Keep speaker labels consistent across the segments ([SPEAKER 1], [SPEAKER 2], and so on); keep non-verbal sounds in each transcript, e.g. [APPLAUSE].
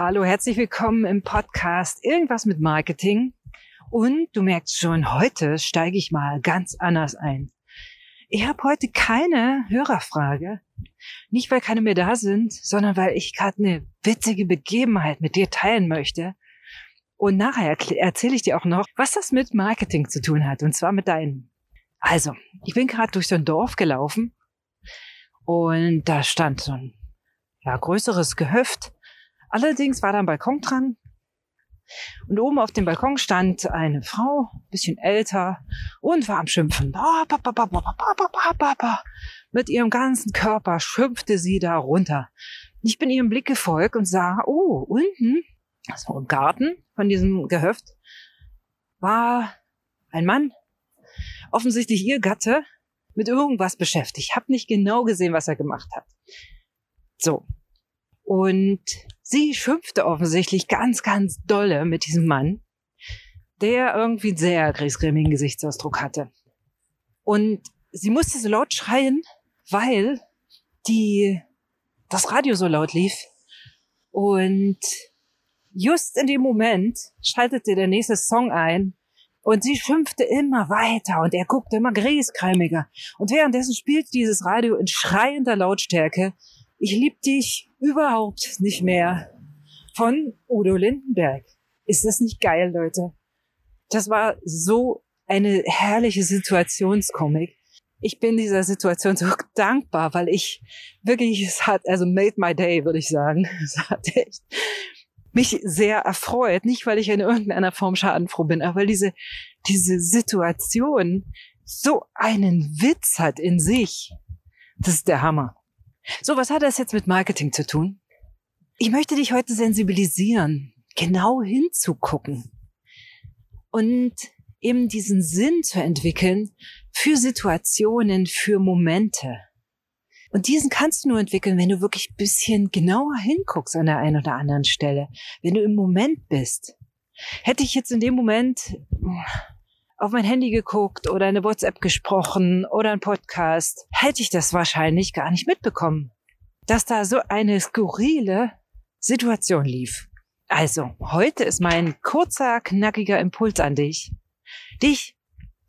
[SPEAKER 1] Hallo, herzlich willkommen im Podcast Irgendwas mit Marketing. Und du merkst schon, heute steige ich mal ganz anders ein. Ich habe heute keine Hörerfrage. Nicht, weil keine mehr da sind, sondern weil ich gerade eine witzige Begebenheit mit dir teilen möchte. Und nachher erzähle ich dir auch noch, was das mit Marketing zu tun hat. Und zwar mit deinen. Also, ich bin gerade durch so ein Dorf gelaufen und da stand so ein ja, größeres Gehöft. Allerdings war da ein Balkon dran. Und oben auf dem Balkon stand eine Frau, bisschen älter, und war am Schimpfen. Mit ihrem ganzen Körper schimpfte sie da runter. Ich bin ihrem Blick gefolgt und sah, oh, unten, also im Garten von diesem Gehöft, war ein Mann, offensichtlich ihr Gatte, mit irgendwas beschäftigt. Ich habe nicht genau gesehen, was er gemacht hat. So. Und sie schimpfte offensichtlich ganz, ganz dolle mit diesem Mann, der irgendwie einen sehr griesgrämigen Gesichtsausdruck hatte. Und sie musste so laut schreien, weil die, das Radio so laut lief. Und just in dem Moment schaltete der nächste Song ein und sie schimpfte immer weiter und er guckte immer griesgrämiger. Und währenddessen spielt dieses Radio in schreiender Lautstärke Ich lieb dich überhaupt nicht mehr von Udo Lindenberg. Ist das nicht geil, Leute? Das war so eine herrliche Situationskomik. Ich bin dieser Situation so dankbar, weil ich wirklich, es hat, also made my day, würde ich sagen. [LAUGHS] Es hat echt mich sehr erfreut. Nicht, weil ich in irgendeiner Form schadenfroh bin, aber weil diese, diese Situation so einen Witz hat in sich. Das ist der Hammer. So, was hat das jetzt mit Marketing zu tun? Ich möchte dich heute sensibilisieren, genau hinzugucken und eben diesen Sinn zu entwickeln für Situationen, für Momente. Und diesen kannst du nur entwickeln, wenn du wirklich bisschen genauer hinguckst an der einen oder anderen Stelle, wenn du im Moment bist. Hätte ich jetzt in dem Moment auf mein Handy geguckt oder eine WhatsApp gesprochen oder ein Podcast, hätte ich das wahrscheinlich gar nicht mitbekommen, dass da so eine skurrile Situation lief. Also, heute ist mein kurzer, knackiger Impuls an dich, dich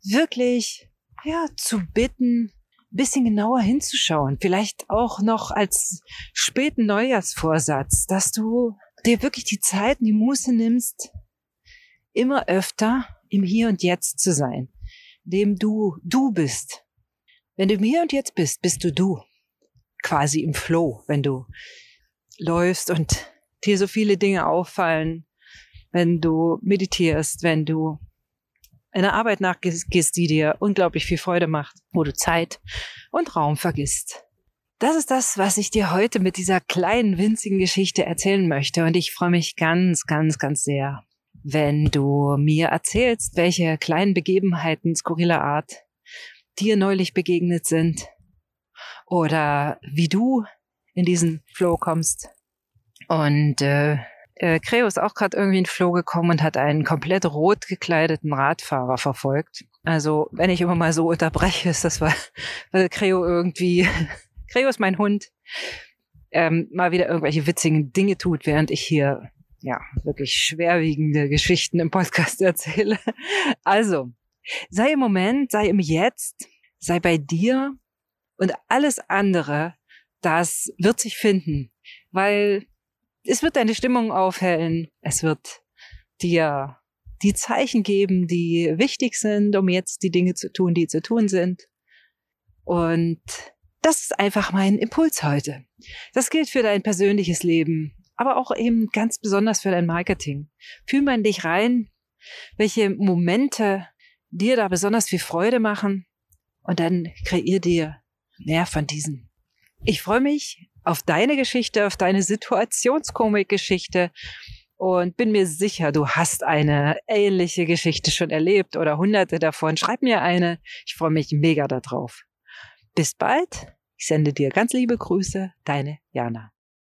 [SPEAKER 1] wirklich, ja, zu bitten, bisschen genauer hinzuschauen. Vielleicht auch noch als späten Neujahrsvorsatz, dass du dir wirklich die Zeit und die Muße nimmst, immer öfter im Hier und Jetzt zu sein, dem du du bist. Wenn du im Hier und Jetzt bist, bist du du. Quasi im Flow, wenn du läufst und dir so viele Dinge auffallen, wenn du meditierst, wenn du einer Arbeit nachgehst, die dir unglaublich viel Freude macht, wo du Zeit und Raum vergisst. Das ist das, was ich dir heute mit dieser kleinen, winzigen Geschichte erzählen möchte. Und ich freue mich ganz, ganz, ganz sehr, wenn du mir erzählst, welche kleinen Begebenheiten skurriler Art dir neulich begegnet sind oder wie du in diesen Flow kommst. Und äh, äh, Creo ist auch gerade irgendwie in Flow gekommen und hat einen komplett rot gekleideten Radfahrer verfolgt. Also wenn ich immer mal so unterbreche, ist das, weil, weil Creo irgendwie, [LAUGHS] Creo ist mein Hund, ähm, mal wieder irgendwelche witzigen Dinge tut, während ich hier ja, wirklich schwerwiegende Geschichten im Podcast [LAUGHS] erzähle. Also, sei im Moment, sei im Jetzt, sei bei dir und alles andere, das wird sich finden, weil es wird deine Stimmung aufhellen, es wird dir die Zeichen geben, die wichtig sind, um jetzt die Dinge zu tun, die zu tun sind. Und das ist einfach mein Impuls heute. Das gilt für dein persönliches Leben, aber auch eben ganz besonders für dein Marketing. Fühl mal in dich rein, welche Momente dir da besonders viel Freude machen und dann kreier dir mehr von diesen. Ich freue mich auf deine Geschichte, auf deine Situationskomik-Geschichte und bin mir sicher, du hast eine ähnliche Geschichte schon erlebt oder hunderte davon. Schreib mir eine. Ich freue mich mega darauf. Bis bald. Ich sende dir ganz liebe Grüße, deine Jana.